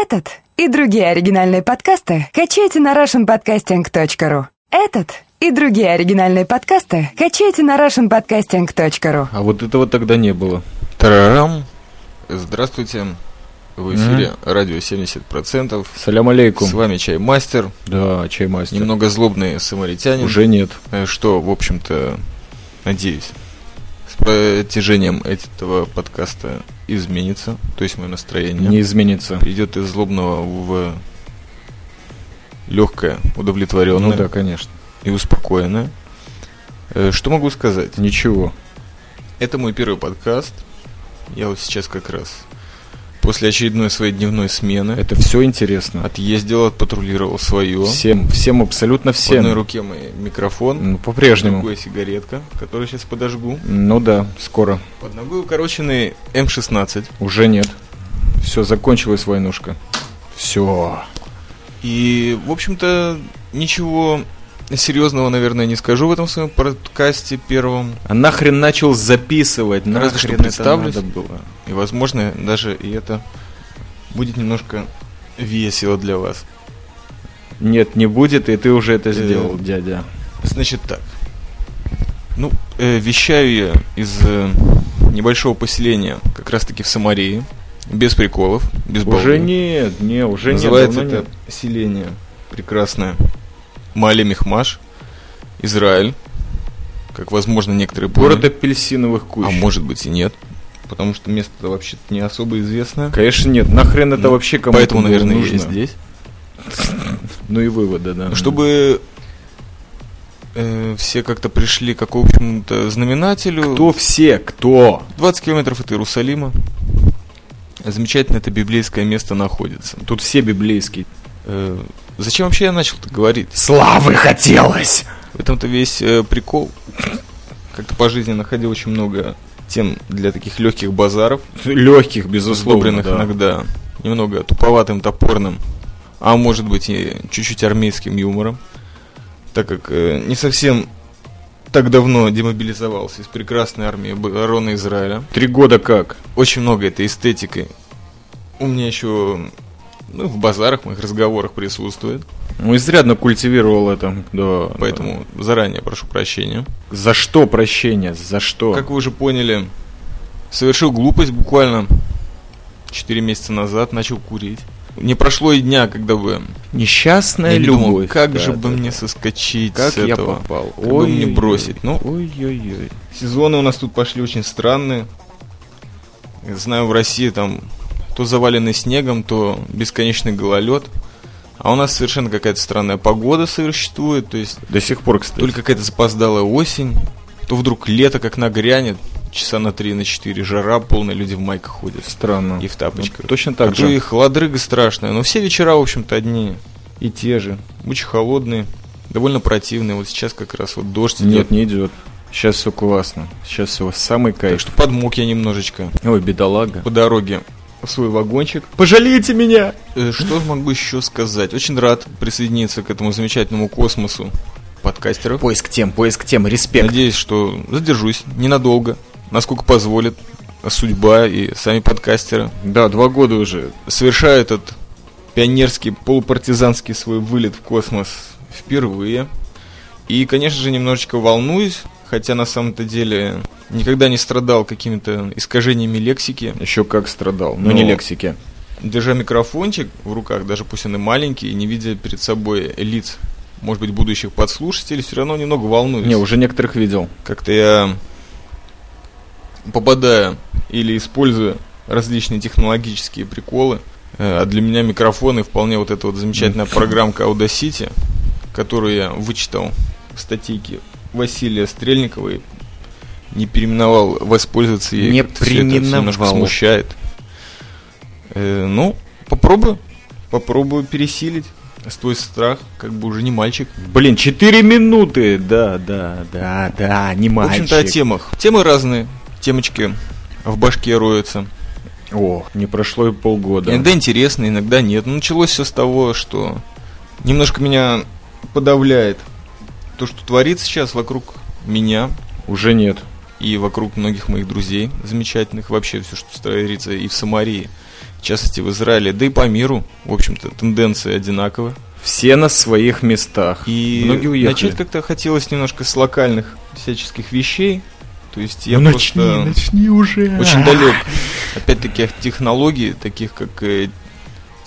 Этот и другие оригинальные подкасты качайте на russianpodcasting.ru. Этот и другие оригинальные подкасты качайте на russianpodcasting.ru. А вот этого тогда не было. Тарарам. Здравствуйте. В эфире радио 70%. Салям алейкум. С вами Чаймастер. Да, чаймастер. Немного злобный самаритянин. Уже нет. Э, Что, в общем-то, надеюсь, протяжением этого подкаста изменится. То есть мое настроение Не изменится. перейдет из злобного в легкое, удовлетворенное Ну да, конечно. и успокоенное. Э, Что могу сказать? Ничего. Это мой первый подкаст. Я вот сейчас как раз после очередной своей дневной смены Это все интересно. отъездил, отпатрулировал свое. Всем, всем, абсолютно В одной всем. руке мой микрофон, Ну, в по-прежнему. другой сигаретка, которую сейчас подожгу. Ну да, скоро. Под ногой укороченный М16. Уже нет. Все, закончилась войнушка. Все. И, в общем-то, ничего серьезного, наверное, не скажу в этом своем подкасте первом. А нахрен начал записывать? Разве что Нахрен это представлюсь. надо было? И, возможно, даже и это будет немножко весело для вас. Нет, не будет, и ты уже это Э, сделал, дядя. Значит так. Ну, э, вещаю я из э, небольшого поселения, как раз-таки в Самарии, без приколов, без Уже балды. нет, не, уже Называется нет. давно это селение прекрасное Мали Мехмаш, Израиль, как, возможно, некоторые нет. Город апельсиновых кущ. а может быть и нет, потому что место вообще-то не особо известное. Конечно нет, нахрен это Ну, вообще кому-то Поэтому, наверное, нужно? я здесь. Ну и выводы, да. Чтобы э, все как-то пришли к какому-то знаменателю. Кто все? Кто? 20 километров от Иерусалима. Замечательно это библейское место находится. Тут все библейские. Э, зачем вообще я начал так говорить? Славы хотелось! В этом-то весь э, прикол. Как-то по жизни находил очень много тем для таких легких базаров, Легких, безусловно, да. иногда немного туповатым, топорным, а может быть и чуть-чуть армейским юмором, так как э, не совсем так давно демобилизовался из прекрасной армии обороны Израиля. Три года как? Очень много этой эстетикой. У меня еще ну, в базарах, в моих разговорах присутствует. Ну, изрядно культивировал это, да. Поэтому заранее прошу прощения. За что прощение? За что? Как вы уже поняли, совершил глупость буквально 4 месяца назад, начал курить. Не прошло и дня, когда бы Несчастная я не думал, любовь. как Да, же да, бы да. мне соскочить Как с я этого. попал? Как бы мне бросить? Ну, Ой-ой-ой. сезоны у нас тут пошли очень странные. Я знаю, в России там то заваленный снегом, то бесконечный гололед. А у нас совершенно какая-то странная погода существует, то есть До сих пор, кстати. то ли какая-то запоздалая осень, то вдруг лето как нагрянет, часа на 3 на 4, жара полная, люди в майках ходят. Странно. И в тапочках. Ну, точно А так то же. и холодрыга страшная, но все вечера, в общем-то, одни и те же. Очень холодные, довольно противные. Вот сейчас как раз вот дождь Нет, идет. не идет. Сейчас все классно. Сейчас все самый Так кайф. что подмок я немножечко Ой, бедолага. по дороге свой вагончик. Пожалейте меня! Э, Что могу еще сказать? Очень рад присоединиться к этому замечательному космосу подкастеров. Поиск тем, поиск тем, респект. Надеюсь, что задержусь ненадолго, насколько позволит судьба и сами подкастеры. Да, два года уже. Совершаю этот пионерский, полупартизанский свой вылет в космос впервые. И, конечно же, немножечко волнуюсь, хотя на самом-то деле никогда не страдал какими-то искажениями лексики. Еще как страдал. Но, Но- не лексики. Держа микрофончик в руках, даже пусть он и маленький, не видя перед собой лиц, может быть, будущих подслушателей, все равно немного волнуюсь. Не, уже некоторых видел. Как-то я попадаю или использую различные технологические приколы. Э, А для меня микрофоны вполне вот эта вот замечательная программка Audacity, которую я вычитал в статейке Василия Стрельникова и не переименовал воспользоваться ей. Не всё немножко переименовал. смущает. Э, ну, попробую. Попробую пересилить свой страх, как бы уже не мальчик. Блин, 4 минуты! Да, да, да, да, не В мальчик. общем-то, о темах. Темы разные, темочки в башке роются. О, не прошло и полгода. Иногда интересно, иногда нет. Но началось все с того, что немножко меня подавляет то, что творится сейчас вокруг меня Уже нет. и вокруг многих моих друзей замечательных. Вообще все, что творится и в Самарии, в частности в Израиле, да и по миру, в общем-то, тенденции одинаковы. Все на своих местах. И Многие уехали. начать как-то хотелось немножко с локальных всяческих вещей. То есть я ну, просто начни, начни уже. очень далек, опять-таки, от технологий, таких как э,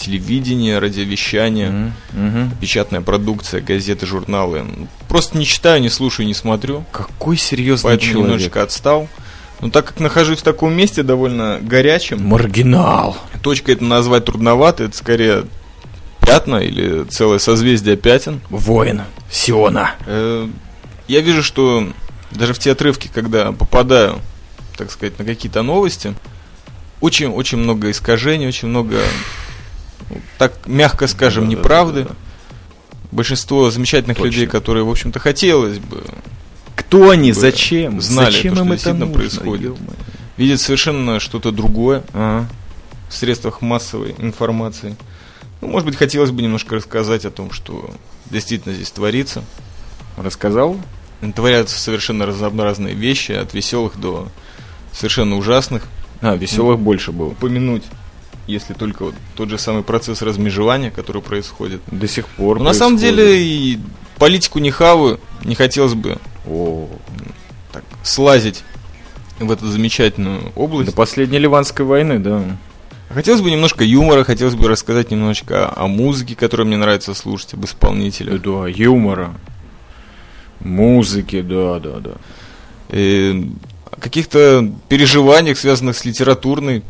телевидение, радиовещание, Мгм, мгм. печатная продукция, газеты, журналы. Просто не читаю, не слушаю, не смотрю. Какой серьезный Поэтому человек. немножечко отстал. Но так как нахожусь в таком месте довольно горячем, Маргинал. точка это назвать трудновато, это скорее пятна или целое созвездие пятен. Воин. Сиона. Э, Я вижу, что даже в те отрывки, когда попадаю, так сказать, на какие-то новости, очень-очень много искажений, очень много, так мягко скажем, Да-да-да-да-да. неправды. Большинство замечательных Точно. людей, которые, в общем-то, хотелось бы Кто они? бы Зачем? знали Зачем то, им что это нужно? происходит. Ё-моё. видеть совершенно что-то другое А, в средствах массовой информации. Ну, может быть, хотелось бы немножко рассказать о том, что действительно здесь творится. Рассказал? Творятся совершенно разнообразные вещи, от веселых до совершенно ужасных. А, веселых больше было. Упомянуть, если только вот тот же самый процесс размежевания, который происходит. До сих пор. Но на самом происходит. деле и политику не хаваю, не хотелось бы О, так слазить в эту замечательную область. до последней Ливанской войны, да. Хотелось бы немножко юмора, хотелось бы рассказать немножечко о, музыке, которую мне нравится слушать, об исполнителе. Да, юмора. Музыки, да, да, да. Э, о каких-то переживаниях, связанных с литературной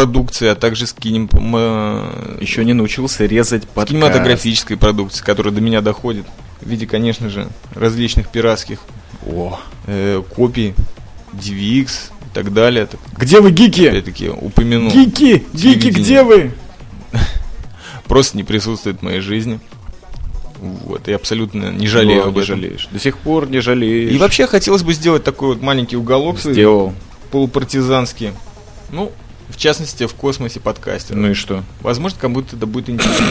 продукцией, а также с, кинем- м- Еще не научился резать с подкаст. кинематографической продукцией, которая до меня доходит в виде, конечно же, различных пиратских О. э, копий, DVX и так далее. Где вы, гики? опять-таки упомяну. Гики! Гики, где вы? Просто не присутствует в моей жизни. Вот, и абсолютно не жалею Да, об не этом. жалеешь. До сих пор не жалеешь. И вообще хотелось бы сделать такой вот маленький уголок сделал. полупартизанский. Ну, в частности, в космосе подкастер. Ну и что? Возможно, кому-то это будет интересно.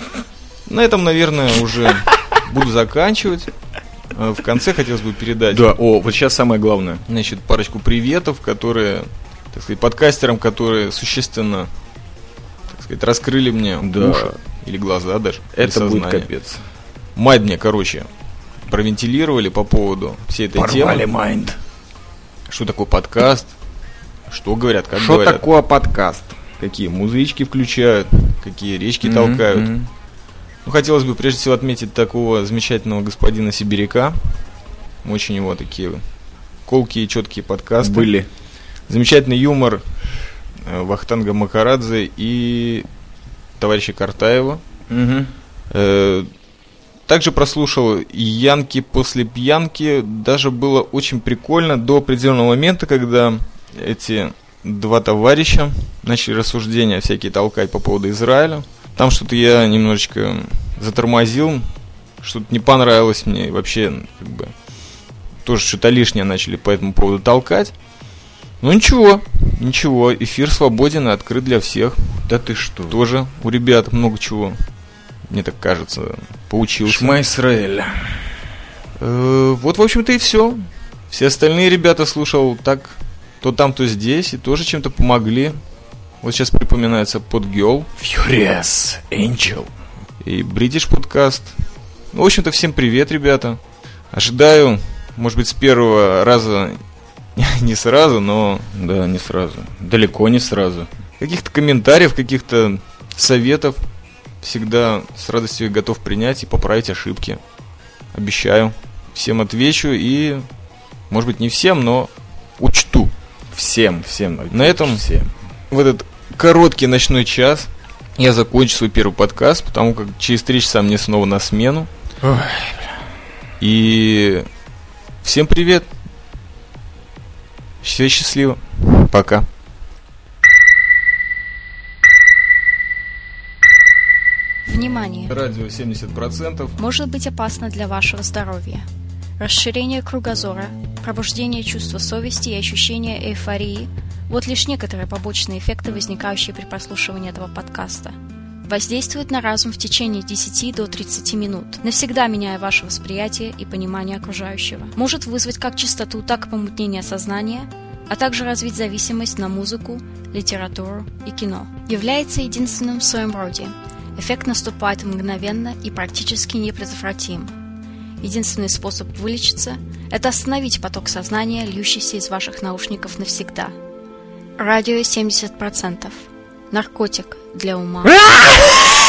На этом, наверное, уже буду заканчивать. Э, В конце хотелось бы передать Да, о, вот сейчас самое главное. значит, парочку приветов, которые, так сказать, подкастерам, которые существенно, так сказать, раскрыли мне Да. уши или глаза даже. или Это будет капец. Мать мне, короче, провентилировали по поводу всей этой Порвали темы. майнд. Что такое подкаст? Что говорят, как Что говорят? такое подкаст? Какие музычки включают, какие речки Мгм, толкают. мгм. Ну, хотелось бы прежде всего отметить такого замечательного господина Сибиряка. Очень его такие колкие, четкие подкасты. Были. Замечательный юмор э, Вахтанга Макарадзе и товарища Картаева. Э, Также прослушал Янки после пьянки. Даже было очень прикольно до определенного момента, когда эти два товарища начали рассуждения всякие толкать по поводу Израиля. Там что-то я немножечко затормозил, что-то не понравилось мне. И вообще, как бы, тоже что-то лишнее начали по этому поводу толкать. Ну ничего, ничего, эфир свободен и открыт для всех. Да ты что? Тоже у ребят много чего, мне так кажется, поучился. Шма Исраэль. Э, Вот, в общем-то, и все. Все остальные ребята слушал так, то там, то здесь, и тоже чем-то помогли. Вот сейчас припоминается Подгел Furious Angel. и British подкаст. Ну, в общем-то, всем привет, ребята. Ожидаю, может быть, с первого раза не сразу, но Да, не сразу. Далеко не сразу. каких-то комментариев, каких-то советов. Всегда с радостью готов принять и поправить ошибки. Обещаю. Всем отвечу и, может быть, не всем, но учту. Всем, всем. На этом всем. в этот короткий ночной час я закончу свой первый подкаст, потому как через три часа мне снова на смену. Ой, И всем привет. Все счастливо. Пока. Внимание! Радио 70%. Может быть опасно для вашего здоровья. Расширение кругозора, пробуждение чувства совести и ощущение эйфории – вот лишь некоторые побочные эффекты, возникающие при прослушивании этого подкаста. Воздействует на разум в течение 10 до 30 минут, навсегда меняя ваше восприятие и понимание окружающего. Может вызвать как чистоту, так и помутнение сознания, а также развить зависимость на музыку, литературу и кино. Является единственным в своем роде. Эффект наступает мгновенно и практически непредотвратим. Единственный способ вылечиться – это остановить поток сознания, льющийся из ваших наушников навсегда. Радио 70%. Наркотик для ума.